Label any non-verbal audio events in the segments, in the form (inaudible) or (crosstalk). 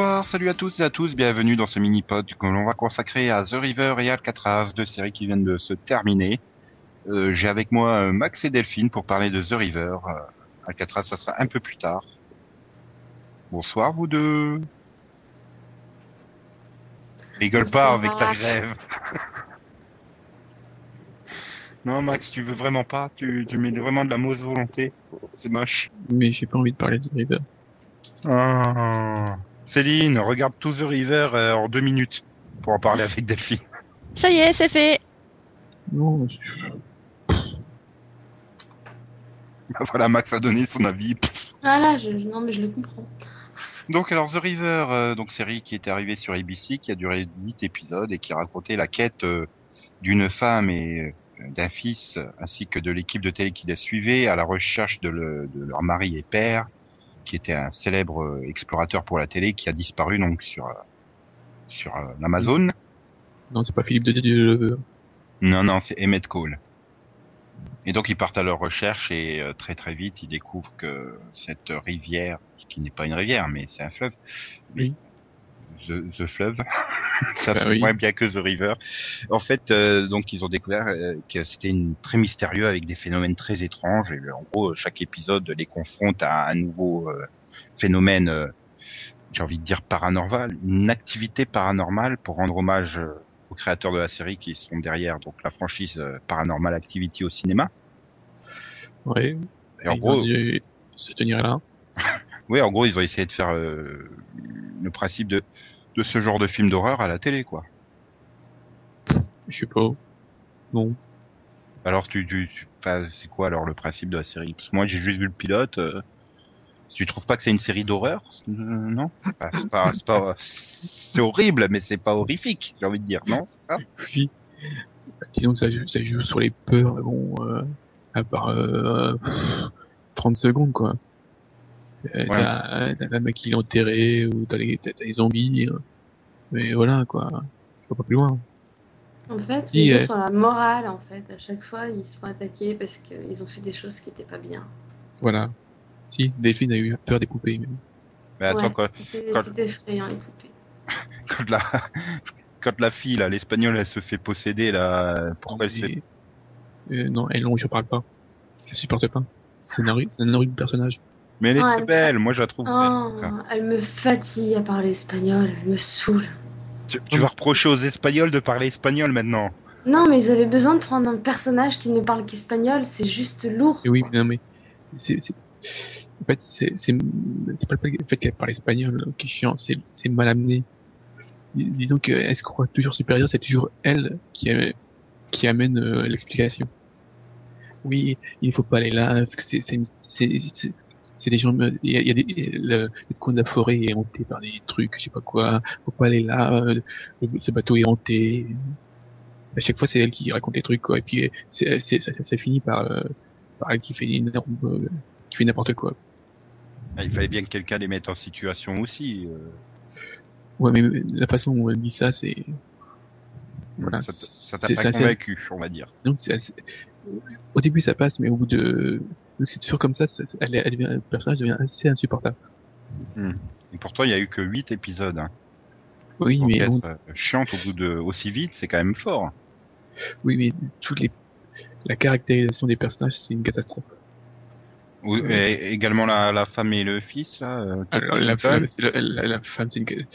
Bonsoir, salut à tous et à tous, bienvenue dans ce mini-pod que l'on va consacrer à The River et Alcatraz, deux séries qui viennent de se terminer. Euh, J'ai avec moi euh, Max et Delphine pour parler de The River. Euh, Alcatraz, ça sera un peu plus tard. Bonsoir vous deux. Rigole pas avec ta grève. (laughs) non Max, tu veux vraiment pas? Tu, tu mets vraiment de la mauvaise volonté. C'est moche. Mais j'ai pas envie de parler de The River. Ah. Céline, regarde tout The River euh, en deux minutes pour en parler avec Delphine. Ça y est, c'est fait. Non, (laughs) voilà, Max a donné son avis. Voilà, je, non mais je le comprends. Donc alors The River, euh, donc série qui était arrivée sur ABC, qui a duré huit épisodes et qui racontait la quête euh, d'une femme et euh, d'un fils, ainsi que de l'équipe de télé qui les suivait à la recherche de, le- de leur mari et père, qui était un célèbre euh, explorateur pour la télé qui a disparu donc sur euh, sur euh, l'Amazon. non, c'est pas Philippe de Dieu. Non, non, c'est Emmett Cole. Et donc ils partent à leur recherche et euh, très très vite ils découvrent que cette rivière, qui n'est pas une rivière mais c'est un fleuve, Oui. The, the fleuve, (laughs) (laughs) ça Bah fait oui. moins bien que The River. En fait, euh, donc ils ont découvert euh, que c'était une très mystérieux avec des phénomènes très étranges. Et en gros, chaque épisode les confronte à un nouveau euh, phénomène, euh, j'ai envie de dire paranormal, une activité paranormale pour rendre hommage euh, aux créateurs de la série qui sont derrière donc la franchise euh, Paranormal Activity au cinéma. Ouais. Et en Ils gros, ont dû se tenir là. (laughs) oui, en gros, ils ont essayé de faire euh, le principe de de ce genre de film d'horreur à la télé, quoi. Je sais pas. Non. Alors, tu, tu, tu- c'est quoi alors le principe de la série? Parce que moi, j'ai juste vu le pilote. Euh, tu trouves pas que c'est une série d'horreur Euh, Non? C'est pas, c'est pas, c'est horrible, mais c'est pas horrifique, j'ai envie de dire, non? Ça? Oui. Disons que ça, joue- ça joue sur les peurs, mais bon, euh, à part euh, 30 secondes, quoi. Euh, T'as t'as un mec qui est enterré, ou t'as les, zombies. hein. Mais voilà, quoi. Je vois pas plus loin. En fait, Si, ils euh, sur la morale en fait. À chaque fois, ils se font attaquer parce qu'ils ont fait des choses qui étaient pas bien. Voilà. Si, Delphine a eu peur des poupées. mais- Mais attends, Ouais, quand, c'était quand- effrayant les poupées. (laughs) quand la, (laughs) quand la fille, là, l'espagnole, elle se fait posséder, là, pourquoi elle se fait... Mais- euh, non, elle, non, je parle pas. Je supporte pas. C'est un, horri- c'est un horrible personnage. Mais elle est Ouais, très elle- belle, moi je la trouve Oh, belle. elle me fatigue à parler espagnol, elle me saoule. Tu, tu vas reprocher aux Espagnols de parler espagnol maintenant. Non, mais ils avaient besoin de prendre un personnage qui ne parle qu'espagnol, c'est juste lourd. Et oui, non, mais en fait, c'est, pas le fait qu'elle parle espagnol qui est chiant, c'est, mal amené. Dis- Disons qu'elle se croit toujours supérieure, c'est toujours elle qui, a- qui amène euh, l'explication? Oui, il faut pas aller là, parce que c'est, c'est, des gens, il y a, il y a des, le, le coin de la forêt est hanté par des trucs, je sais pas quoi, faut pas aller là, euh, le- ce bateau est hanté. À chaque fois, c'est elle qui raconte les trucs, quoi, et puis c'est, c'est, ça, ça finit par, euh, par elle qui fait une énorme, euh, qui fait n'importe quoi. Ah, Il fallait bien que quelqu'un les mette en situation aussi. euh. Ouais, mais la façon dont elle dit ça, c'est, voilà. Ça ça t'a pas ça- convaincu, on va dire. C'est assez- au début, ça passe, mais au bout de, donc c'est toujours comme ça, ça- elle, elle devient, le personnage devient assez insupportable. Et pourtant, il y a eu que 8 épisodes. Hein. Oui, Donc mais être bon, euh, chiante au bout de aussi vite, c'est quand même fort. oui, mais toutes les, la caractérisation des personnages, c'est une catastrophe. Ou- Ouais. et également la, la femme et le fils, là. euh, Alors, la, femme, c'est la, la, la femme, c'est une,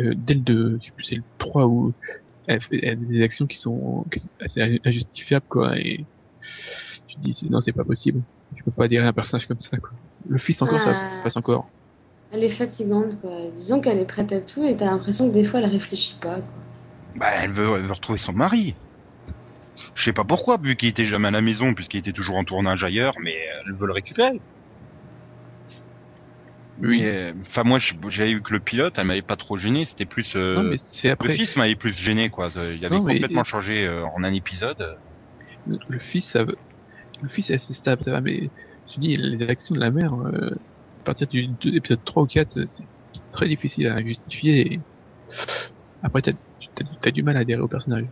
euh, dès le 2, je sais plus, c'est le 3 où elle elle a des actions qui sont qui sont assez injustifiables, quoi, et tu te dis, non, c'est pas possible. Tu peux pas dire un personnage comme ça, quoi. Le fils encore, ça Ah. passe encore. Elle est fatigante, quoi. Disons qu'elle est prête à tout et t'as l'impression que des fois elle réfléchit pas, quoi. Bah, elle veut, elle veut retrouver son mari. Je sais pas pourquoi, vu qu'il était jamais à la maison, puisqu'il était toujours en tournage ailleurs, mais elle veut le récupérer. Oui. Euh, Enfin, moi, je- j'avais vu que le pilote, elle m'avait pas trop gêné. C'était plus euh, non, mais c'est le fils m'avait plus gêné, quoi. Il avait Non, mais- complètement changé euh, en un épisode. Le, le fils, ça, veut- le fils est assez stable, ça va, mais je dis, les actions de la mère, euh, à partir du de l'épisode 3 ou 4, c'est très difficile à justifier. et Après, t'as t'as- t'as du mal à adhérer au personnage.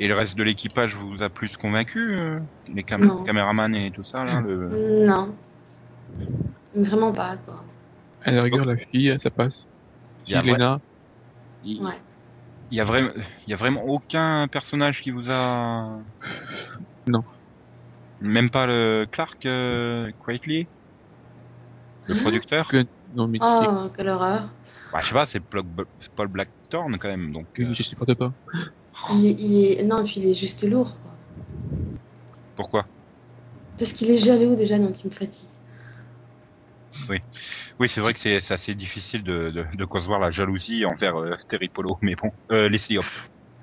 Et le reste de l'équipage vous a plus convaincu euh, Les cam Non. caméramans et tout ça, là le... Non. Vraiment pas, quoi. À la rigueur, la fille, ça passe. Il y a Lena, Il Ouais. il y a vraiment, il y a vraiment aucun personnage qui vous a. Non. Même pas le Clark euh, Quietly, le Hein producteur? que- non mais Oh, quelle horreur. Bah, je sais pas, c'est Paul Blackthorne quand même, donc. euh, je supporte pas. Il est, il est... Non, et puis il est juste lourd, quoi. pourquoi? Parce qu'il est jaloux déjà, donc il me fatigue. Oui, c'est vrai que c'est c'est assez difficile de, de, de concevoir la jalousie envers euh, Terry Polo, mais bon, euh, Leslie Hop.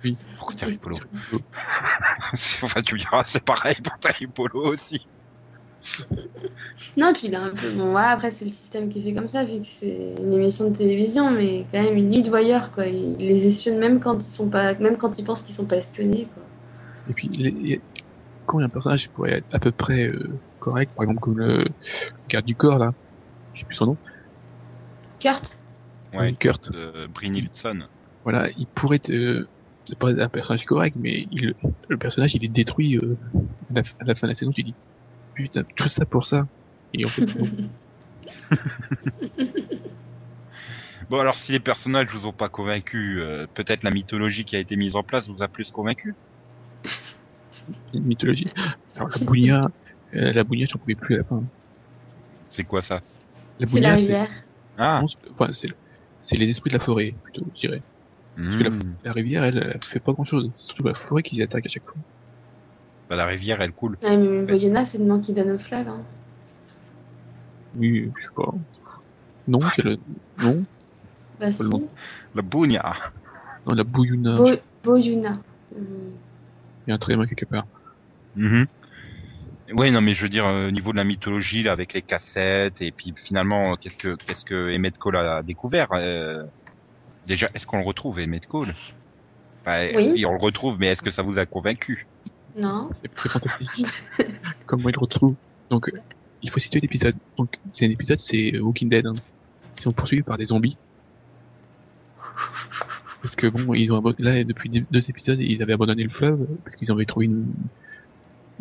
Oui. Pourquoi Terry Polo Enfin, tu me diras, c'est pareil pour Terry Polo aussi. Non, puis il est un peu. Bon, ouais, après, c'est le système qui fait comme ça, vu que c'est une émission de télévision, mais quand même une nuit de voyeurs, quoi. Il les espionne même quand ils sont pas. Même quand ils pensent qu'ils sont pas espionnés, quoi. Et puis, les- quand il y a un personnage qui pourrait être à peu près euh, correct, par exemple comme le garde du corps là, je sais plus son nom, Kurt Ouais, Kurt, euh, Nilsson. voilà, il pourrait être, euh, pourrait être un personnage correct, mais il, le personnage il est détruit euh, à, la, à la fin de la saison, tu dis, putain, tout ça pour ça. Et en fait. (laughs) Bon, alors si les personnages vous ont pas convaincu, euh, peut-être la mythologie qui a été mise en place vous a plus convaincu? Une mythologie. Alors la bounia, euh, la bounia, j'en pouvais plus à la fin. C'est quoi ça? La C'est la bounia, rivière. Ah c'est- enfin, c'est c'est les esprits de la forêt, plutôt, je dirais. Que la- hmm. La rivière, elle, elle fait pas grand chose. C'est surtout la forêt qui les attaque à chaque fois. Bah, la rivière, elle coule. Ouais, mais Boyona, c'est le nom qui donne au fleuve. Hein. Oui, je sais pas. Non, c'est le, non, Bah, si. Pas le nom. La Bounia. non, la. Bo- Boyuna. Hum. Il y a un tréma quelque part. Mhm. Ouais, non, mais je veux dire, euh, au niveau de la mythologie, là, avec les cassettes, et puis finalement, qu'est-ce que qu'est-ce que Emmett Cole a découvert euh, Déjà, est-ce qu'on le retrouve, Emmett Cole? Enfin, Oui. on le retrouve, mais est-ce que ça vous a convaincu? Non. C'est fantastique. (laughs) Comment il retrouve. Donc, euh, il faut situer l'épisode. Donc, c'est un épisode, c'est euh, Walking Dead. Hein. Ils sont poursuivis par des zombies. Parce que bon, ils ont abo- là depuis deux- épisodes, ils avaient abandonné le fleuve parce qu'ils avaient trouvé une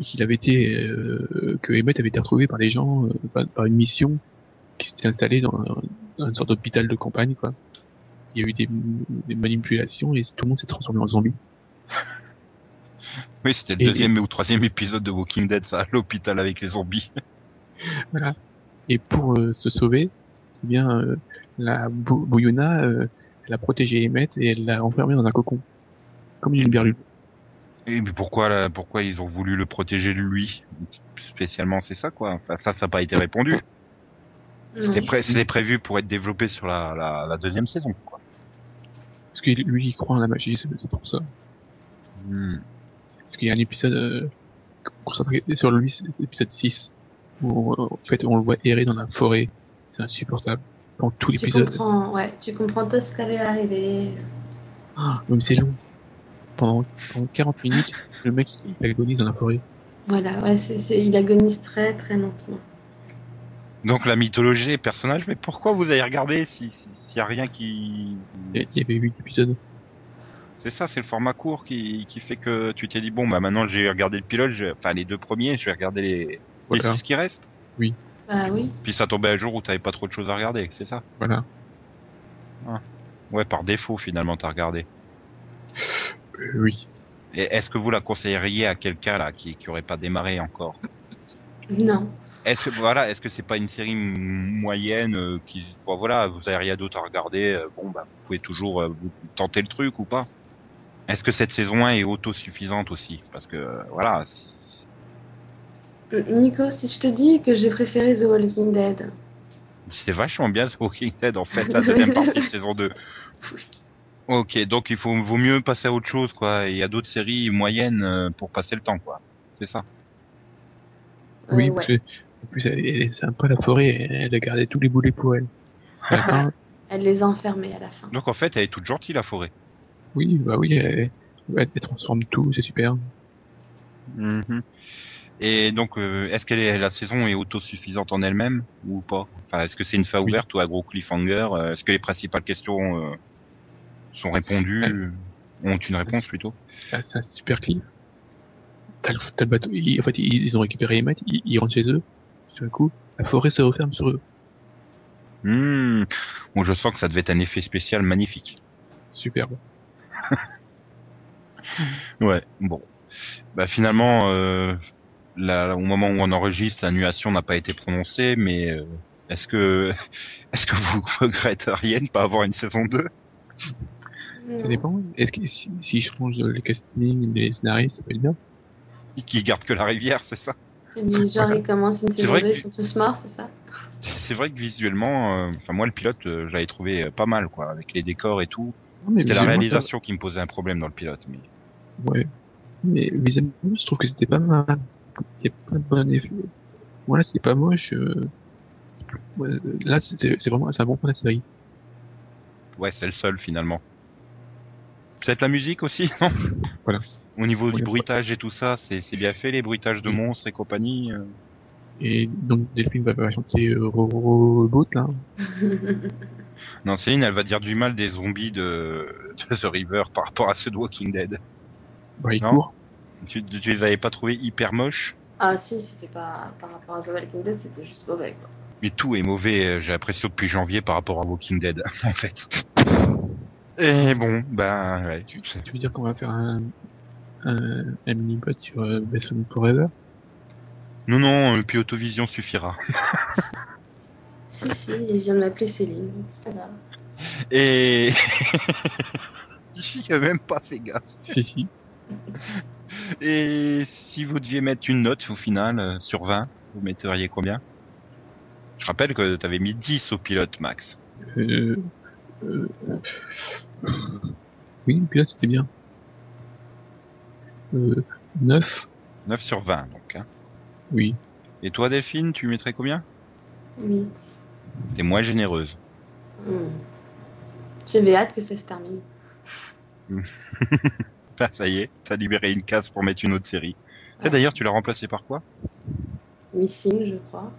qu'il avait été euh, que Emmett avait été retrouvé par des gens euh, par, par une mission qui s'était installée dans, un- dans une sorte d'hôpital de campagne quoi. Il y a eu des, des manipulations et tout le monde s'est transformé en zombie. (laughs) Oui, c'était le Et- deuxième ou troisième épisode de Walking Dead, ça, à l'hôpital avec les zombies. (laughs) Voilà. Et pour euh, se sauver, eh bien, euh, la Bou- Bouillona, euh, elle a protégé Emmett et elle l'a enfermé dans un cocon. Comme une berlue. Et mais pourquoi, là, pourquoi ils ont voulu le protéger de lui? Spécialement, c'est ça, quoi. Enfin, ça, ça n'a pas été répondu. C'était pré- prévu pour être développé sur la, la, la deuxième saison. Parce que lui, il croit en la magie, c'est c'est pour ça. Hmm. Parce qu'il y a un épisode euh, concentré sur lui, c'est l'épisode 6, où euh, en fait on le voit errer dans la forêt. C'est insupportable. Pendant tout Tu l'épisode. comprends, ouais, tu comprends tout ce qui allait arriver. Ah, même c'est long. Pendant, pendant 40 minutes, le mec il agonise dans la forêt. Voilà, ouais, c'est, c'est- il agonise très très lentement. Donc la mythologie et personnages, mais pourquoi vous avez regardé si s'il y a rien qui Il y- avait 8 épisodes. c'est ça c'est le format court qui, qui fait que tu t'es dit bon bah maintenant j'ai regardé le pilote je- enfin les deux premiers je vais regarder les six qui restent Bah oui. puis ça tombait un jour où t'avais pas trop de choses à regarder c'est ça Voilà. ouais par défaut finalement t'as regardé Euh, oui. et est-ce que vous la conseilleriez à quelqu'un là qui qui aurait pas démarré encore? Non. Est-ce que voilà est-ce que c'est pas une série moyenne euh, qui bon, voilà vous avez rien d'autre à regarder euh, bon bah vous pouvez toujours euh, vous- tenter le truc ou pas est-ce que cette saison 1 est autosuffisante aussi? Parce que euh, voilà si- Nico, si je te dis que j'ai préféré The Walking Dead, C'était vachement bien The Walking Dead en fait, la (laughs) deuxième partie de saison 2. Ok, donc il faut vaut mieux passer à autre chose quoi. Il y a d'autres séries moyennes euh, pour passer le temps quoi. C'est ça. Oui, ouais. En plus, elle est sympa la forêt, elle a gardé tous les boulets pour elle. (laughs) Fin, elle les a enfermés à la fin. Donc en fait, elle est toute gentille la forêt. oui, bah oui, elle, elle, elle transforme tout, c'est super. Mhm. Et donc, euh, est-ce que la saison est autosuffisante en elle-même ou pas? Enfin, est-ce que c'est une fin Oui. ouverte ou un gros cliffhanger Euh, Est-ce que les principales questions euh, sont répondues Ont une réponse plutôt? C'est un super clip. T'as le, t'as le bateau, ils, en fait, ils, ils ont récupéré Emmett, ils, ils rentrent chez eux, tout d'un coup, la forêt se referme sur eux. Hmm. Bon, je sens que ça devait être un effet spécial magnifique. Superbe. (laughs) Ouais, bon. Bah finalement, euh, là, au moment où on enregistre, l'annulation n'a pas été prononcée, mais euh, est-ce que (laughs) est-ce que vous (laughs) regretteriez de pas avoir une saison 2 Ça dépend. Est-ce que si, si je change le casting des scénaristes, ça peut être bien Qui garde que la rivière, c'est ça? Et genre, ils commencent une C'est saison vrai 2, que- ils sont tous morts, c'est ça? C'est vrai que visuellement, euh, enfin moi le pilote, euh, je l'avais trouvé euh, pas mal, quoi, avec les décors et tout. C'était la réalisation qui me posait un problème dans le pilote, mais Ouais. Mais visuellement, je trouve que c'était pas mal. Il y a pas de bon effet. Voilà, c'est pas moche. euh, là, c'est vraiment c'est un bon point de la série. ouais, c'est le seul finalement. Peut-être la musique aussi, (laughs) non? Voilà. Au niveau du bruitage et tout ça, c'est bien fait, les bruitages de Oui. monstres et compagnie. euh. Et donc Delphine va, va chanter Robot là. (laughs) Non, Céline, elle va dire du mal des zombies de, de The River par rapport à ceux de Walking Dead. Bah, Non. Tu, tu les avais pas trouvés hyper moches Ah si, c'était pas par rapport à The Walking Dead, c'était juste mauvais quoi. Mais tout est mauvais, euh, j'ai l'impression depuis janvier par rapport à Walking Dead, (laughs) en fait. (laughs) Et bon, ben ouais. Tu, tu veux dire qu'on va faire un, un, un mini-bot sur euh, Best of Forever Non, non, euh, puis Autovision suffira. (laughs) Si, si, il vient de m'appeler Céline, c'est pas grave. Et... (laughs) J'y ai même pas fait gaffe. Si, si. (laughs) Et si vous deviez mettre une note au final, euh, sur 20, vous metteriez combien? Je rappelle que t'avais mis 10 au pilote, Max. Euh, euh, oui, le pilote c'était bien. Euh, 9 9 sur 20, donc. Hein. Oui. Et toi, Delphine, tu mettrais combien? 8. T'es moins généreuse. Hmm. J'avais hâte que ça se termine. (laughs) Ah, ça y est, t'as libéré une case pour mettre une autre série. Et D'ailleurs, tu l'as remplacé par quoi? Missing, je crois.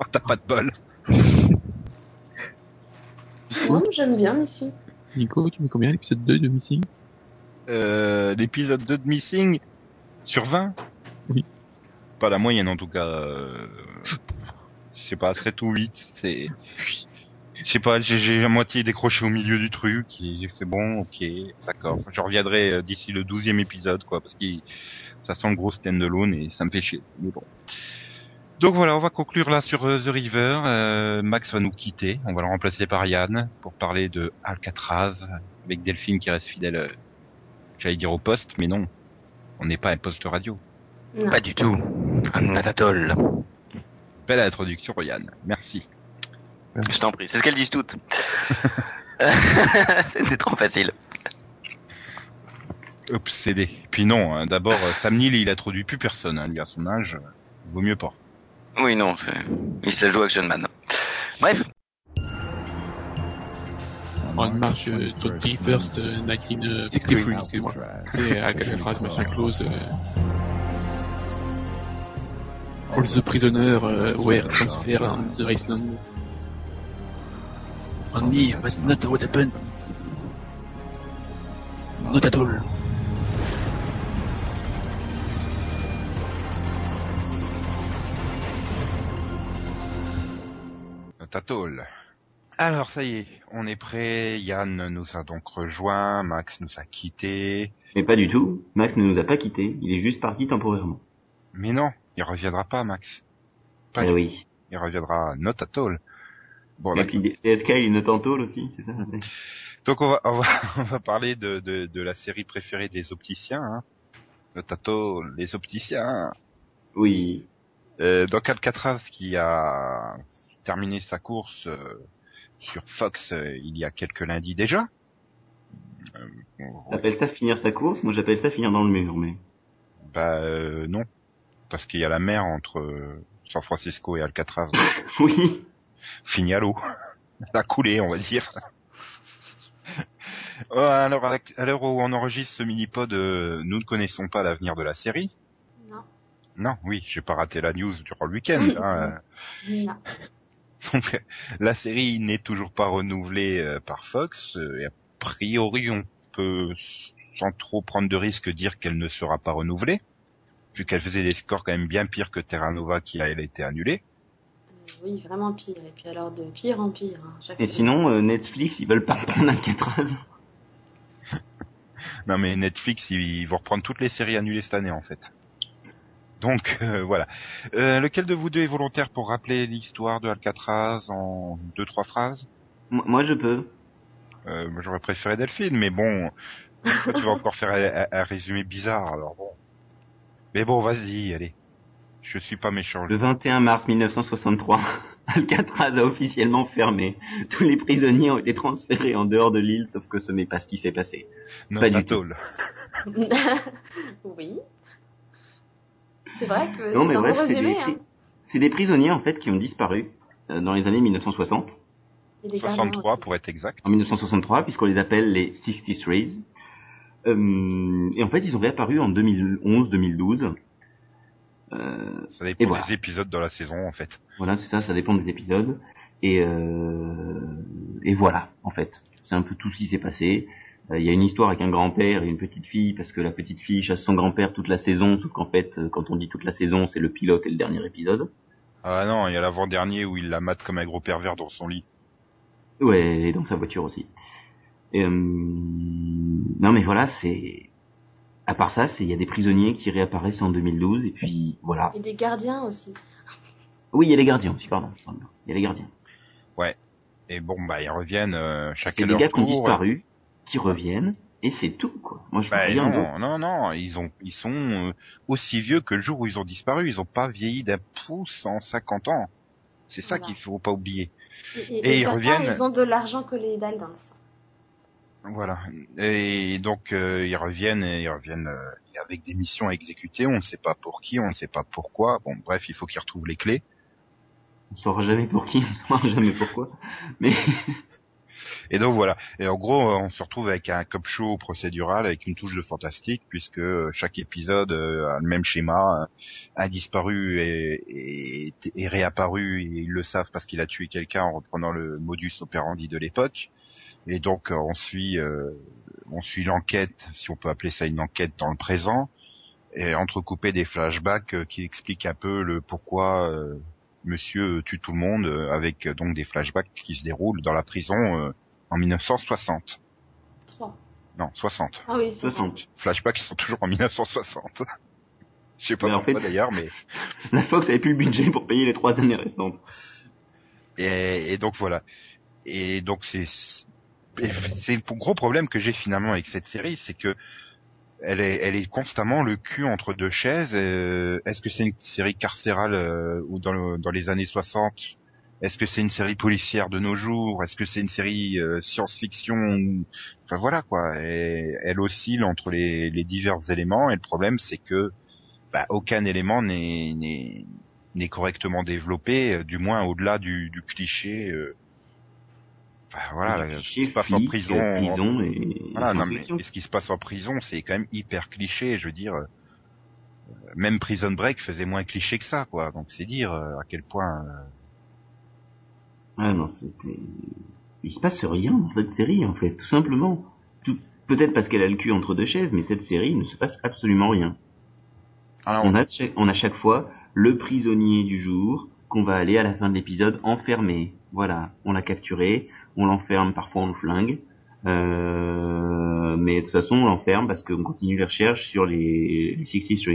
Oh, t'as pas de bol. Non, j'aime bien Missing. Nico, tu mets combien l'épisode 2 de Missing? Euh, L'épisode 2 de Missing sur 20 Oui. Pas la moyenne en tout cas. Euh... Je sais pas, 7 ou 8, c'est... Je sais pas, j'ai- à moitié décroché au milieu du truc j'ai fait bon, ok, d'accord. Je reviendrai euh, d'ici le 12e épisode, quoi, parce que ça sent le gros stand-alone et ça me fait chier. Mais bon. Donc voilà, on va conclure là sur euh, The River. Euh, Max va nous quitter. On va le remplacer par Yann pour parler de Alcatraz avec Delphine qui reste fidèle. J'allais dire au poste, mais non. On n'est pas un poste radio. Non. Pas du tout. Un. Belle introduction, Yann. Merci. Je t'en prie, c'est ce qu'elles disent toutes. (laughs) (laughs) C'était trop facile. Obsédé. Puis non, hein, d'abord, euh, Sam Neill, il introduit plus personne. Hein, lui, à son âge, euh, vaut mieux pas. Oui, non, c'est- il se joue Action Man. Bref, On marche euh, 21st euh, 1963, excuse-moi. C'est Alcatraz, machin close. Euh... All the prisoner uh, were transferred on the Iceland. Only, but not what happened. Not at all. Tatol. Alors, ça y est, on est prêt. Yann nous a donc rejoint. Max nous a quittés. Mais pas du tout. Max ne nous a pas quittés. Il est juste parti temporairement. Mais non, il reviendra pas, Max. Pas du- oui. Il reviendra not at all. Bon, Et puis CSK, il en tôle aussi, c'est ça donc on va, on va, (laughs) on va parler de, de, de la série préférée des opticiens. Hein. Not at all, les opticiens. Oui. Euh, donc Alcatraz qui a terminé sa course euh, sur Fox euh, il y a quelques lundis déjà. Euh, on- T'appelles ça finir sa course Moi j'appelle ça finir dans le mur, mais... bah euh, non, parce qu'il y a la mer entre euh, San Francisco et Alcatraz. (laughs) Oui. Fini à l'eau. (laughs) Elle a coulé, on va dire. Ouais, (laughs) alors à l'heure où on enregistre ce mini-pod, euh, nous ne connaissons pas l'avenir de la série? Non. Non, oui, j'ai pas raté la news durant le week-end. hein. Non. Donc la série n'est toujours pas renouvelée euh, par Fox. euh, et a priori, on peut sans trop prendre de risques dire qu'elle ne sera pas renouvelée, vu qu'elle faisait des scores quand même bien pires que Terra Nova qui a elle, été annulée. oui, vraiment pire. Et puis alors de pire en pire. hein, chaque Et sinon, euh, Netflix, ils veulent pas reprendre Alcatraz. (laughs) Non mais Netflix, ils vont reprendre toutes les séries annulées cette année en fait. Donc (laughs) euh, voilà. Euh, lequel de vous deux est volontaire pour rappeler l'histoire de Alcatraz en deux trois phrases? Moi, moi, je peux. euh, J'aurais préféré Delphine, mais bon, toi, tu vas encore faire un, résumé bizarre alors bon. Mais bon, vas-y, allez. Je suis pas méchant. Le 21 mars 1963, (laughs) Alcatraz a officiellement fermé. Tous les prisonniers ont été transférés en dehors de l'île, sauf que ce n'est pas ce qui s'est passé. Non, pas du Atoll. (laughs) oui. C'est vrai que Non, c'est mais un bref, c'est des, Hein. c'est des prisonniers en fait qui ont disparu euh, dans les années 1960. Et les gardiens 63 aussi. pour être exact. en 1963, puisqu'on les appelle les 63s. Euh, et en fait, ils ont réapparu en 2011-2012. Euh, Ça dépend Et voilà. des épisodes dans la saison en fait. voilà, c'est ça, ça dépend des épisodes. Et, euh, et voilà, en fait. C'est un peu tout ce qui s'est passé. Euh, Il y a une histoire avec un grand-père et une petite fille, parce que la petite fille chasse son grand-père toute la saison, sauf qu'en fait, euh, quand on dit toute la saison, c'est le pilote et le dernier épisode. Ah non, il y a l'avant-dernier où il la mate comme un gros pervers dans son lit. Ouais, et dans sa voiture aussi. Et, euh, non mais voilà, c'est... À part ça, c'est il y a des prisonniers qui réapparaissent en 2012, et puis voilà. Et des gardiens aussi. Oui, il y a les gardiens aussi, pardon. Il y a les gardiens. Et bon, bah ils reviennent euh, C'est chacun des leur gars qui ont tour. disparu, qui reviennent, et c'est tout, quoi. Moi, je vois Bah rien non, non, non, ils ont, ils sont euh, aussi vieux que le jour où ils ont disparu. Ils ont pas vieilli d'un pouce en 50 ans. C'est ça Voilà. qu'il faut pas oublier. Et, ils reviennent. Ils ont de l'argent colloïdal dans le sang. Voilà. Et donc euh, ils reviennent, et ils reviennent euh, avec des missions à exécuter. On ne sait pas pour qui, on ne sait pas pourquoi. Bon, bref, il faut qu'ils retrouvent les clés. On saura jamais pour qui, (laughs) on saura jamais pourquoi. Mais (laughs) Et donc voilà. Et en gros, euh, on se retrouve avec un cop show procédural avec une touche de fantastique puisque euh, chaque épisode euh, a le même schéma. Un disparu est, est, est réapparu et ils le savent parce qu'il a tué quelqu'un en reprenant le modus operandi de l'époque. Et donc on suit euh, on suit l'enquête, si on peut appeler ça une enquête dans le présent, et entrecoupé des flashbacks qui expliquent un peu le pourquoi euh, Monsieur tue tout le monde, avec donc des flashbacks qui se déroulent dans la prison euh, en 1960. 3. Non, 60. Ah oui, 60. Flashbacks qui sont toujours en 1960. (laughs) Je sais pas Mais en pourquoi fait- d'ailleurs, mais (laughs) la Fox avait plus le budget pour payer les trois années restantes. et, et donc voilà. Et donc c'est c'est le gros problème que j'ai finalement avec cette série, c'est que elle est elle est constamment le cul entre deux chaises. euh, Est-ce que c'est une série carcérale euh, ou dans le, dans les années 60 Est-ce que c'est une série policière de nos jours? Est-ce que c'est une série euh, science-fiction Enfin voilà quoi. Et elle oscille entre les, les divers éléments. Et le problème c'est que bah, aucun élément n'est n'est n'est correctement développé, euh, du moins au-delà du, du cliché. euh, Enfin voilà, Des ce qui se passe en prison. euh, prison et, Voilà, et non mais et ce qui se passe en prison, c'est quand même hyper cliché. Je veux dire, euh, même Prison Break faisait moins cliché que ça, quoi. Donc c'est dire euh, à quel point. Ah non, c'était... Il se passe rien dans cette série, en fait, tout simplement. Tout... Peut-être parce qu'elle a le cul entre deux chaises, mais cette série, il ne se passe absolument rien. Ah, On a, on a chaque fois le prisonnier du jour qu'on va aller à la fin de l'épisode enfermer. Voilà, on l'a capturé, on l'enferme, parfois on le flingue. Euh, mais de toute façon, on l'enferme parce qu'on continue les recherches sur les, les 63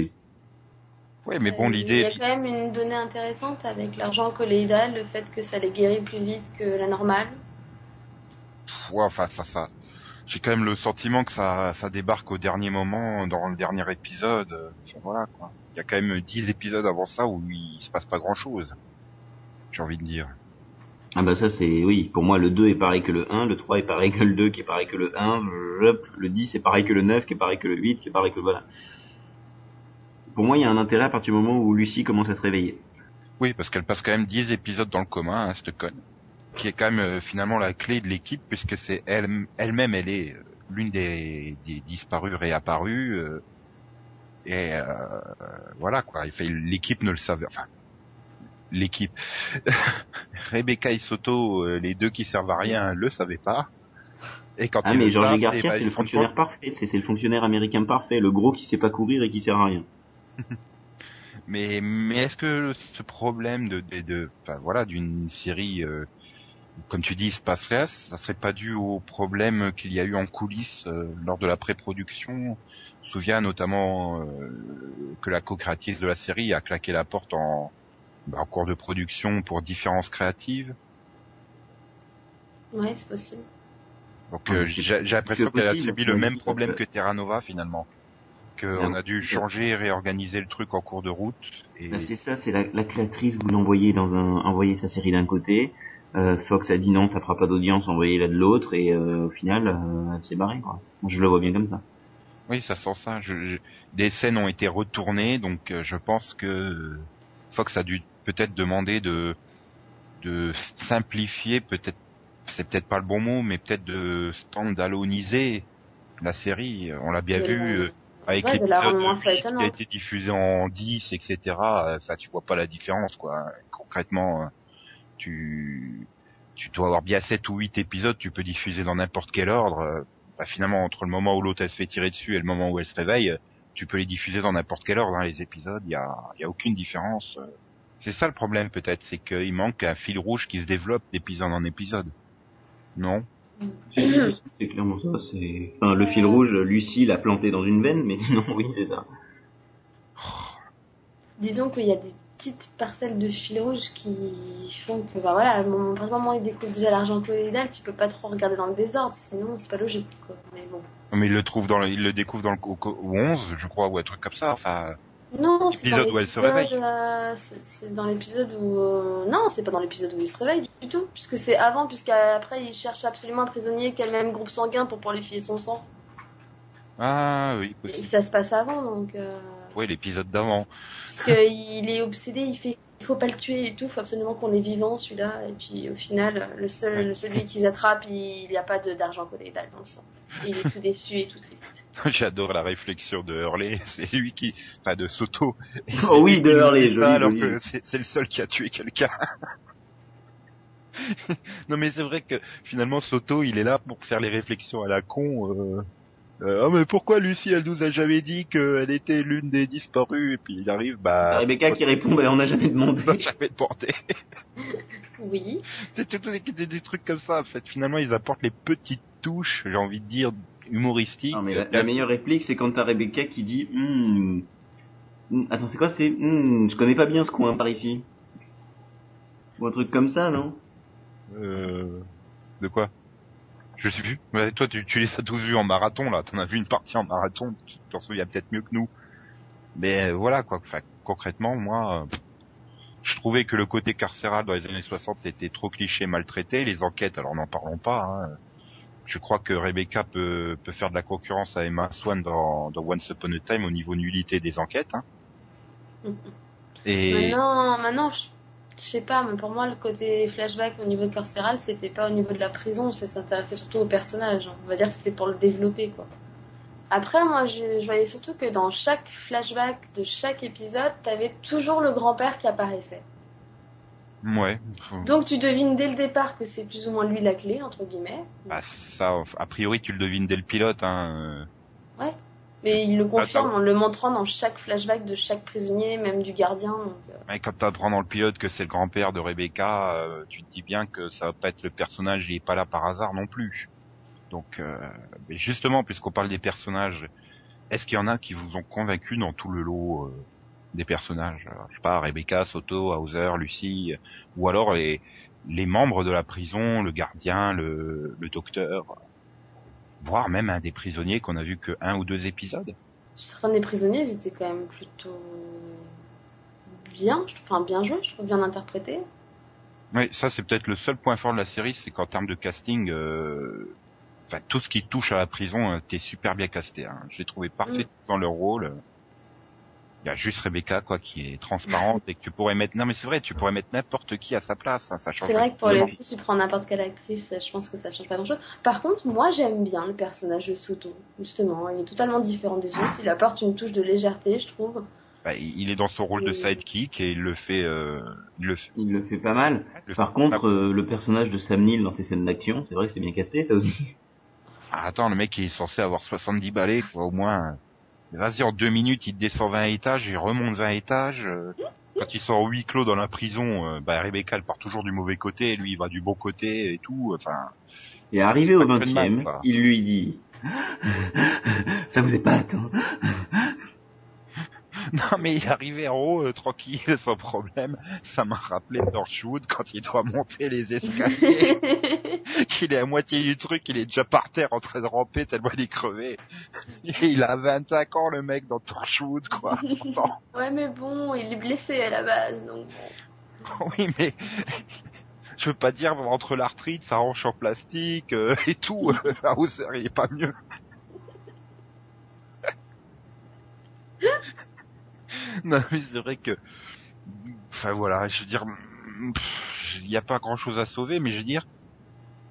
Ouais, mais bon, Euh, Il y l'idée. a quand même une donnée intéressante avec l'argent colloïdal, le fait que ça les guérit plus vite que la normale. Ouais, enfin ça, ça. J'ai quand même le sentiment que ça, ça débarque au dernier moment, dans le dernier épisode. euh, Enfin, voilà, quoi. Il y a quand même 10 épisodes avant ça où il se passe pas grand chose. J'ai envie de dire. Ah bah ça c'est, oui, pour moi le 2 est pareil que le 1, le 3 est pareil que le 2 qui est pareil que le 1, hop, le 10 est pareil que le 9 qui est pareil que le 8 qui est pareil que voilà. Pour moi il y a un intérêt à partir du moment où Lucie commence à se réveiller. Oui, parce qu'elle passe quand même 10 épisodes dans le commun, hein, cette conne. Qui est quand même euh, finalement la clé de l'équipe, puisque c'est elle, elle-même, elle est euh, l'une des, des disparues réapparues. euh, et euh, voilà quoi. Il fait l'équipe ne le savait. Enfin, l'équipe. (laughs) Rebecca et Soto, euh, les deux qui servent à rien, le savaient pas. Et quand Ah mais Georges eh Garcia ben, c'est le fonctionnaire parfait, c'est c'est le fonctionnaire américain parfait, le gros qui sait pas courir et qui sert à rien. (laughs) Mais mais est-ce que ce problème de de, de enfin, voilà d'une série euh, comme tu dis spacelaire, ça serait pas dû au problème qu'il y a eu en coulisses euh, lors de la pré-production? Je me souviens notamment euh, que la co-créatrice de la série a claqué la porte en, bah, en cours de production pour différences créatives. Ouais, c'est possible. Donc Ouais, euh, j'ai j'ai l'impression qu'elle a subi le a même problème euh, que Terra Nova finalement. Qu'on Non, a dû c'est- changer et réorganiser le truc en cours de route. Et Bah, c'est ça, c'est la, la créatrice voulait envoyer dans un, envoyer sa série d'un côté. Euh, Fox a dit non, ça fera pas d'audience, envoyez-la de l'autre, et euh, au final, euh, elle s'est barrée, quoi. Moi, je le vois bien comme ça. Oui, ça sent ça. Je, je- Des scènes ont été retournées, donc euh, je pense que Fox a dû peut-être demander de de simplifier, peut-être c'est peut-être pas le bon mot, mais peut-être de standaloniser la série. On l'a bien vu euh, avec Ouais, l'épisode qui a été diffusé en 10, etc. Enfin, tu vois pas la différence, quoi. Concrètement, euh, tu tu dois avoir bien 7 ou 8 épisodes, tu peux diffuser dans n'importe quel ordre. euh, bah, finalement, entre le moment où l'autre elle se fait tirer dessus et le moment où elle se réveille, euh, tu peux les diffuser dans n'importe quel ordre, hein, les épisodes. Il y a, y a aucune différence. C'est ça le problème peut-être, c'est qu'il manque un fil rouge qui se développe d'épisode en épisode. Non C'est clairement ça, c'est... Enfin, le fil rouge, Lucie l'a planté dans une veine, mais sinon, oui, c'est ça. Disons qu'il y a des petites parcelles de fil rouge qui font que, bah voilà, à partir du moment où il découvre déjà l'argent colloïdal, tu peux pas trop regarder dans le désordre, sinon c'est pas logique, quoi. Mais bon. Mais il le trouve dans le, il le découvre dans le au- au 11, je crois, ou un truc comme ça. Enfin, Non, c'est dans L'épisode où elle se l'épisode, réveille. euh, c'est c'est dans l'épisode où... euh, Non, c'est pas dans l'épisode où il se réveille du tout, puisque c'est avant, puisqu'après il cherche absolument un prisonnier qui a le même groupe sanguin pour pouvoir lui filer son sang. ah oui, Et possible. ça se passe avant, donc... Euh... Oui, l'épisode d'avant. Puisqu'il est obsédé, il fait... Il faut pas le tuer et tout, faut absolument qu'on l'ait vivant celui-là. Et puis au final, le seul, Ouais. celui qu'ils attrapent, il n'y a pas d'argent colloïdal dans le sang. Et il est tout déçu et tout triste. (laughs) J'adore la réflexion de Hurley. (laughs) C'est lui qui, enfin, de Soto. Oh oui, de Hurley, joli, ça alors joli. que c'est le seul qui a tué quelqu'un. (laughs) non mais c'est vrai que finalement Soto, il est là pour faire les réflexions à la con. Euh... euh, oh mais pourquoi Lucie, elle nous a jamais dit qu'elle était l'une des disparues? Et puis il arrive, bah. Rebecca qui répond, bah, on n'a jamais demandé. on n'a jamais demandé. Oui. C'est des, des, des trucs comme ça. En fait, finalement, ils apportent les petites touches, j'ai envie de dire humoristiques. Non, mais la, la meilleure réplique, c'est quand t'as Rebecca qui dit, Hmm, hmm, attends, c'est quoi, c'est, Hmm, je connais pas bien ce coin par ici. Ou un truc comme ça, non? Euh... De quoi? Je sais plus. Ouais, toi, tu, tu les as tous vus en marathon, là. T'en as vu une partie en marathon. Tu t'en souviens peut-être mieux que nous. Mais euh, voilà, quoi. Enfin, concrètement, moi, euh, je trouvais que le côté carcéral dans les années 60 était trop cliché, maltraité. Les enquêtes, alors n'en parlons pas. Hein. Je crois que Rebecca peut, peut faire de la concurrence à Emma Swan dans, dans Once Upon a Time au niveau nullité des enquêtes. Hein. (laughs) Et Maintenant, maintenant, je, je sais pas, mais pour moi, le côté flashback au niveau carcéral, c'était pas au niveau de la prison, ça s'intéressait surtout au personnage. On va dire que c'était pour le développer, quoi. Après, moi, je, je voyais surtout que dans chaque flashback de chaque épisode, t'avais toujours le grand-père qui apparaissait. Ouais, Donc, tu devines dès le départ que c'est plus ou moins lui la clé, entre guillemets. bah, ça, a priori, tu le devines dès le pilote. Hein. euh. Mais il le confirme Attends. en le montrant dans chaque flashback de chaque prisonnier, même du gardien. Donc, euh, Mais quand t'apprends dans le pilote que c'est le grand-père de Rebecca, euh, tu te dis bien que ça va pas être le personnage, il est pas là par hasard non plus. Donc, euh, mais justement, puisqu'on parle des personnages, est-ce qu'il y en a qui vous ont convaincu dans tout le lot euh, des personnages Alors, Je sais pas, Rebecca, Soto, Hauser, Lucie, euh, ou alors les, les membres de la prison, le gardien, le, le docteur, voire même un des prisonniers qu'on a vu que un ou deux épisodes. certains des prisonniers, ils étaient quand même plutôt bien, enfin bien joués, je trouve bien interprétés. Oui, ça c'est peut-être le seul point fort de la série, c'est qu'en termes de casting, euh, enfin tout ce qui touche à la prison, euh, t'es super bien casté. Hein. Je l'ai trouvé parfait dans leur rôle. Il y a juste Rebecca quoi qui est transparente et que tu pourrais mettre. Non mais c'est vrai, tu pourrais mettre n'importe qui à sa place. hein, ça change. C'est vrai que pour pas. les coups, tu prends n'importe quelle actrice, je pense que ça change pas grand chose. Par contre, moi j'aime bien le personnage de Soto, justement. Il est totalement différent des autres, il apporte une touche de légèreté, je trouve. Bah, il est dans son rôle de sidekick et il le fait. Euh, il le fait. Il le fait pas mal. le Par fait- contre, euh, le personnage de Sam Neill dans ses scènes d'action, c'est vrai que c'est bien casté, ça aussi. Ah, attends, le mec il est censé avoir 70 balais quoi au moins. Vas-y, en deux minutes, il descend 20 étages, il remonte 20 étages. euh, Quand il sort huis clos dans la prison, euh, bah, Rebecca, elle part toujours du mauvais côté, et lui, il va du bon côté et tout. Enfin, Et arrivé au Pas que de mal, 20 quoi. il lui dit (laughs) Ça vous est pas attend (laughs) non, mais il arrivé en haut, euh, tranquille, sans problème. Ça m'a rappelé Torchwood quand il doit monter les escaliers, (laughs) qu'il est à moitié du truc, il est déjà par terre en train de ramper tellement il est crevé. Et il a 25 ans, le mec, dans Torchwood, quoi. (laughs) 30 ans. ouais, mais bon, il est blessé à la base, donc. Oui, mais je veux pas dire entre l'arthrite, sa hanche en plastique euh, et tout, euh, Hauser, il est pas mieux. (laughs) non, mais c'est vrai que, enfin voilà, je veux dire, il n'y a pas grand chose à sauver, mais je veux dire,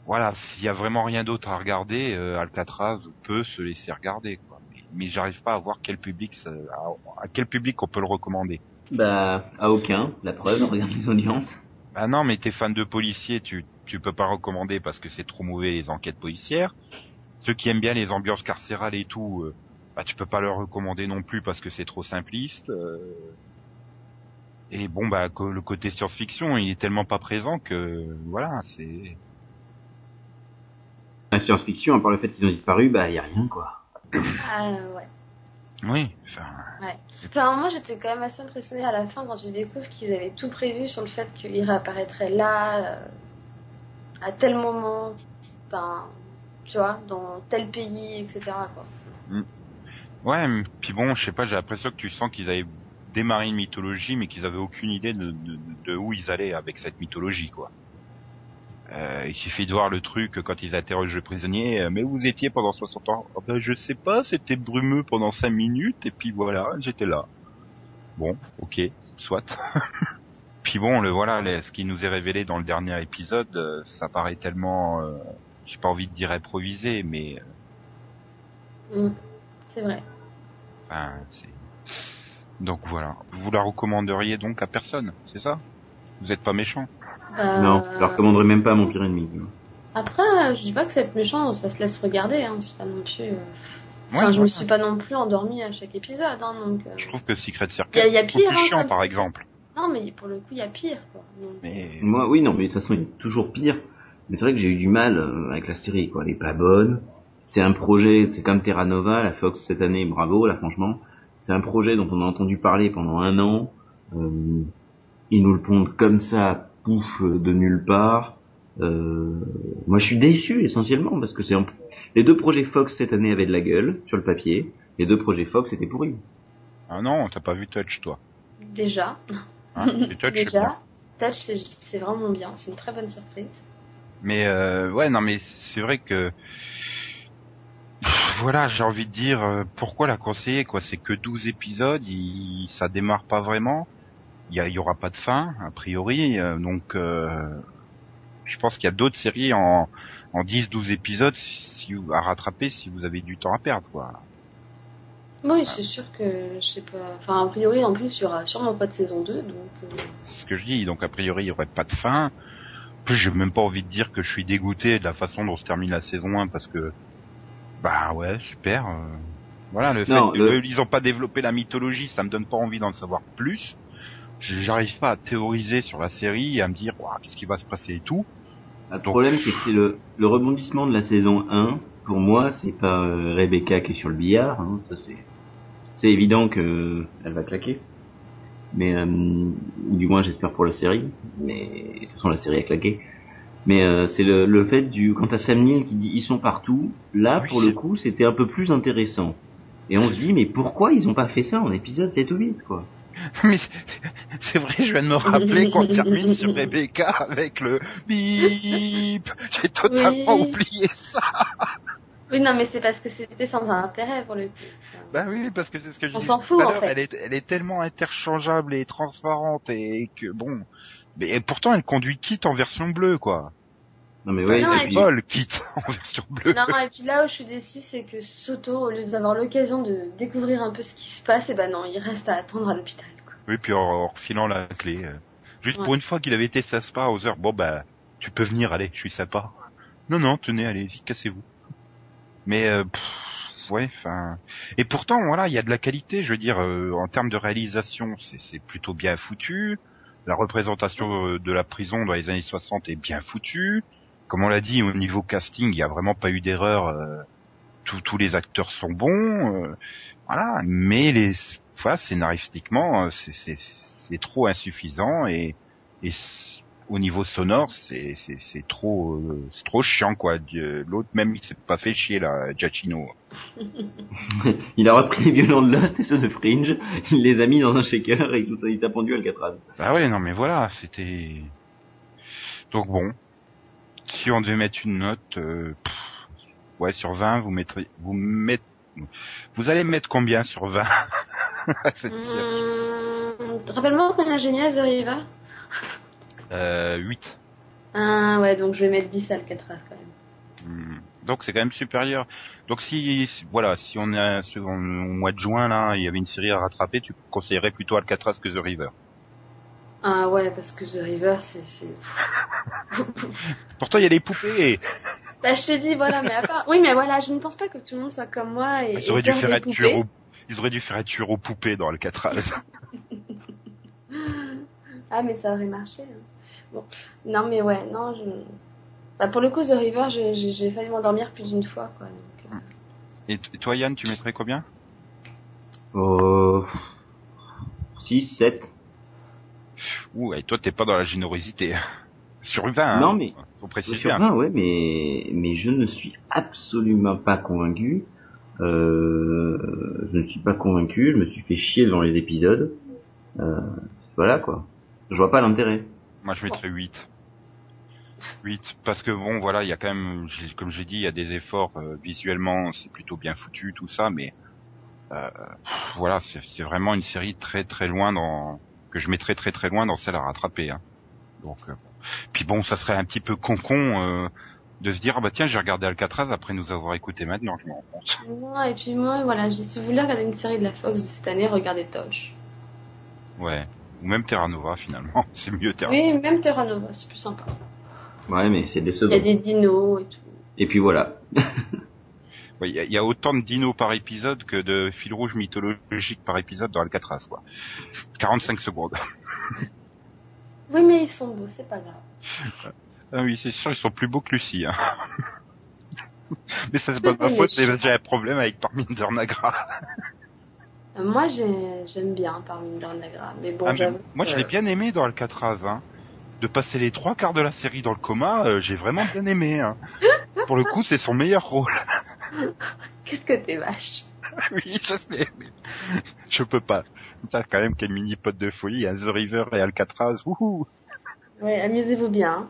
voilà, s'il y a vraiment rien d'autre à regarder, euh, Alcatraz peut se laisser regarder, quoi. Mais, mais j'arrive pas à voir quel public, ça- à, à quel public on peut le recommander. Bah, à aucun. La preuve, regarde les audiences. Ah non, mais t'es fan de policiers, tu tu peux pas recommander parce que c'est trop mauvais les enquêtes policières. Ceux qui aiment bien les ambiances carcérales et tout, euh, bah tu peux pas leur recommander non plus parce que c'est trop simpliste. euh. Et bon bah le côté science-fiction, il est tellement pas présent que voilà, c'est La science-fiction, à part le fait qu'ils ont disparu, bah, y a rien, quoi. Ah, ouais. oui, enfin Enfin, moi, j'étais quand même assez impressionnée à la fin quand tu découvres qu'ils avaient tout prévu sur le fait qu'il réapparaîtrait là, euh, à tel moment, ben, tu vois, dans tel pays, etc. Quoi. Ouais, puis bon, je sais pas, j'ai l'impression que tu sens qu'ils avaient démarré une mythologie mais qu'ils avaient aucune idée de, de, de où ils allaient avec cette mythologie quoi. Euh, il suffit de voir le truc quand ils interrogent le prisonnier. euh, mais vous étiez pendant 60 ans? Ah ben, Je sais pas, c'était brumeux pendant 5 minutes et puis voilà, j'étais là. Bon, ok, soit. (laughs) puis bon, le voilà, ce qui nous est révélé dans le dernier épisode, euh, ça paraît tellement, euh, j'ai pas envie de dire improvisé, mais euh, Mm. C'est vrai. Enfin, c'est. Donc voilà, vous la recommanderiez donc à personne, c'est ça? Vous êtes pas méchant Euh, Non, je la recommanderais même pas à mon pire ennemi. Après, euh, je dis pas que c'est méchant, ça se laisse regarder, hein, c'est pas non plus. euh, Enfin, Ouais, je me suis pas non plus endormie à chaque épisode, hein, donc. Je trouve que Secret Circle Y a- y a est beaucoup pire, plus hein, chiant, par ça. exemple. Non, mais pour le coup, il y a pire, quoi. Donc, Mais Moi, oui, non, mais de toute façon, il est toujours pire. Mais c'est vrai que j'ai eu du mal avec la série, quoi. Elle est pas bonne. C'est un projet, c'est comme Terra Nova, la Fox cette année, bravo, là, franchement. C'est un projet dont on a entendu parler pendant un an. Euh, ils nous le pondent comme ça, pouf, de nulle part. Euh, moi, je suis déçu, essentiellement, parce que c'est un- les deux projets Fox cette année avaient de la gueule, sur le papier. Les deux projets Fox étaient pourris. ah non, t'as pas vu Touch, toi. déjà. Hein Touch, déjà. Touch, c'est vraiment bien, c'est une très bonne surprise. Mais euh, ouais, non, mais c'est vrai que voilà, j'ai envie de dire euh, pourquoi la conseiller quoi? C'est que 12 épisodes, il, ça démarre pas vraiment. Il y, a- il y aura pas de fin a priori, euh, donc euh, je pense qu'il y a d'autres séries en en 10-12 épisodes si, si vous- à rattraper si vous avez du temps à perdre quoi. Oui, c'est sûr que, je sais pas. Enfin, a priori, en plus, il y aura sûrement pas de saison 2, donc. euh, C'est ce que je dis. Donc a priori, il y aurait pas de fin. En plus, j'ai même pas envie de dire que je suis dégoûté de la façon dont se termine la saison 1 parce que bah ouais, super. euh, Voilà, le fait que le- eux, ils ont pas développé la mythologie, ça me donne pas envie d'en savoir plus. J'arrive pas à théoriser sur la série et à me dire qu'est-ce qui va se passer et tout. Le Donc- problème, c'est que c'est le, le rebondissement de la saison 1. Pour moi, c'est pas euh, Rebecca qui est sur le billard. Hein, ça c'est, c'est évident que euh, elle va claquer. Mais euh, du moins, j'espère pour la série. Mais de toute façon, la série a claqué. Mais euh, c'est le, le fait du quand t'as Sam Neill qui dit ils sont partout. Là, Oui, pour le coup, c'était un peu plus intéressant. Et on se dit mais pourquoi ils ont pas fait ça en épisode 7 ou 8 quoi? (laughs) Mais c'est- vrai, je viens de me rappeler qu'on termine sur Rebecca avec le bip. J'ai totalement Oui. oublié ça. Oui, non, mais c'est parce que c'était sans intérêt pour le coup. Bah oui, parce que c'est ce que je On s'en tout fout, à en fait. Elle est, elle est tellement interchangeable et transparente et que bon. Mais et pourtant, elle conduit Kit en version bleue, quoi. Non mais Enfin, ouais. Non, et puis- Kit (laughs) en version bleue. Non, et puis là où je suis déçue, c'est que Soto, au lieu d'avoir l'occasion de découvrir un peu ce qui se passe, et ben non, il reste à attendre à l'hôpital. quoi. Oui, puis en, en refilant la clé. euh. Juste Ouais. pour une fois qu'il avait été sympa aux heures. Bon bah, tu peux venir, allez, je suis sympa. Non, non, tenez, allez-y, cassez-vous. Mais euh, pff, ouais, enfin. Et pourtant, voilà, il y a de la qualité. Je veux dire, euh, en termes de réalisation, c'est c'est plutôt bien foutu. La représentation euh, de la prison dans les années 60 est bien foutue. Comme on l'a dit, au niveau casting, il n'y a vraiment pas eu d'erreur. euh, tous- les acteurs sont bons, euh, voilà. Mais les, voilà, scénaristiquement, c'est trop insuffisant et au niveau sonore, c'est c'est c'est trop euh, c'est trop chiant quoi. Dieu- L'autre même il s'est pas fait chier là, Giacchino. (laughs) Il a repris les violons de Lost et ceux de Fringe, il les a mis dans un shaker et tout, il t'a pendu Alcatraz. Ah ouais, non mais voilà, c'était donc bon. Si on devait mettre une note, euh, pff, ouais sur 20, vous mettrez, vous mettez, vous allez mettre combien sur 20 à cette série Hum, Rappelle-moi qu'on a génial. Euh, 8. Ah ouais, donc je vais mettre 10 à Alcatraz quand même. Hmm. Donc c'est quand même supérieur. Donc si, si- voilà, si on est sur- au mois de juin là, il y avait une série à rattraper, tu conseillerais plutôt Alcatraz que The River? Ah ouais, parce que The River, c'est... (laughs) Pourtant il y a les poupées. Bah je te dis, voilà, mais à part... Oui, mais voilà, je ne pense pas que tout le monde soit comme moi et... Ils auraient et dû faire des être poupées. aux, ils auraient dû faire être aux poupées dans Alcatraz. (laughs) Ah, mais ça aurait marché. hein. Bon, non, mais ouais, non, je... Bah, pour le coup, The River, je- j'ai failli m'endormir plus d'une fois, quoi. Donc, euh, Et toi Yann, tu mettrais combien? Oh, 6, 7. Ouh, et toi t'es pas dans la générosité. (laughs) Sur 20, hein, Non, mais- on précise Sur bien. 20, ouais, mais, mais je ne suis absolument pas convaincu. Euh, je ne suis pas convaincu, je me suis fait chier dans les épisodes. Euh, voilà, quoi. Je vois pas l'intérêt. Moi, je mettrais 8. 8, parce que bon, voilà, il y a quand même, comme j'ai dit, il y a des efforts euh, visuellement, c'est plutôt bien foutu, tout ça, mais euh, pff, voilà, c'est vraiment une série très très loin dans que je mettrais très très loin dans celle à rattraper. Hein. Donc, euh, puis bon, ça serait un petit peu con-con euh, de se dire, ah bah tiens, j'ai regardé Alcatraz après nous avoir écouté maintenant, je me rends compte. Non, et puis moi, voilà, si vous voulez regarder une série de la Fox de cette année, regardez Touch. Ouais, ou même Terra Nova finalement, (laughs) c'est mieux Terra. Oui, même Terra Nova, c'est plus sympa. Ouais, mais c'est Il y décevant. a des dinos et tout. Et puis voilà. (laughs) Ouais, Il y, a- il y a autant de dinos par épisode que de fil rouge mythologique par épisode dans Alcatraz, quoi. 45 secondes. Oui, mais ils sont beaux, c'est pas grave. Ah oui, c'est sûr, ils sont plus beaux que Lucie. Hein. (laughs) Mais ça, c'est pas de ma faute, j'ai un problème avec Parminder Nagra. Moi, j'ai- j'aime bien Parminder Nagra, mais bon, Ah, mais moi, je l'ai bien aimé dans Alcatraz. Hein. De passer les trois quarts de la série dans le coma, euh, j'ai vraiment bien aimé. Hein. (laughs) Pour le coup, c'est son meilleur rôle. (laughs) Qu'est-ce que t'es vache (laughs) oui, je sais, mais je peux pas. Putain, quand même, quel mini pote de folie, hein, The River et Alcatraz. Wouhou Ouais, amusez-vous bien.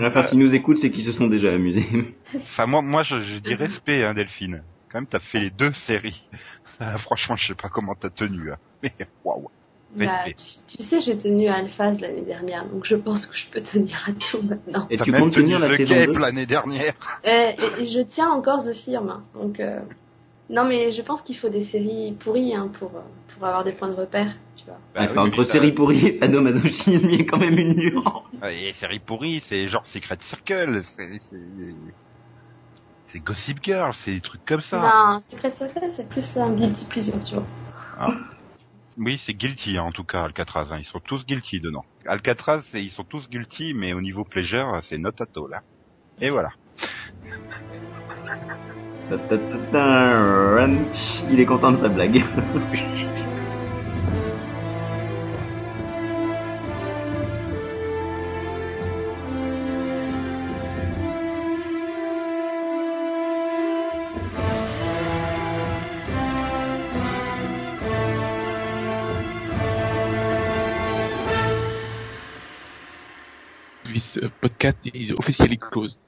Enfin, s'ils nous écoutent, c'est qu'ils se sont déjà amusés. Enfin, moi, moi, je, je dis respect, hein, Delphine. Quand même, t'as fait les deux séries. (laughs) Ah, franchement, je sais pas comment t'as tenu. Hein. Mais waouh. Bah, tu, tu sais, j'ai tenu à Alphaz l'année dernière, donc je pense que je peux tenir à tout maintenant. Et T'as tu même comptes tenu tenir la Cape 2 l'année dernière. (laughs) Et, et- et je tiens encore The Firm, hein, donc euh, non mais je pense qu'il faut des séries pourries hein, pour euh, pour avoir des points de repère, tu vois. Bah Enfin, oui, entre mais ça- série pourrie et sadomasochisme, il y a quand même une nuance. Ah, Et série pourrie, c'est genre Secret Circle, c'est Gossip Girl, c'est des trucs comme ça. Non, Secret Circle c'est plus un guilty pleasure, tu vois. Oui, c'est guilty hein, en tout cas Alcatraz. Hein. Ils sont tous guilty dedans. Alcatraz, ils sont tous guilty, mais au niveau pleasure, c'est not at all. Hein. Et voilà. Il est content de sa blague. cause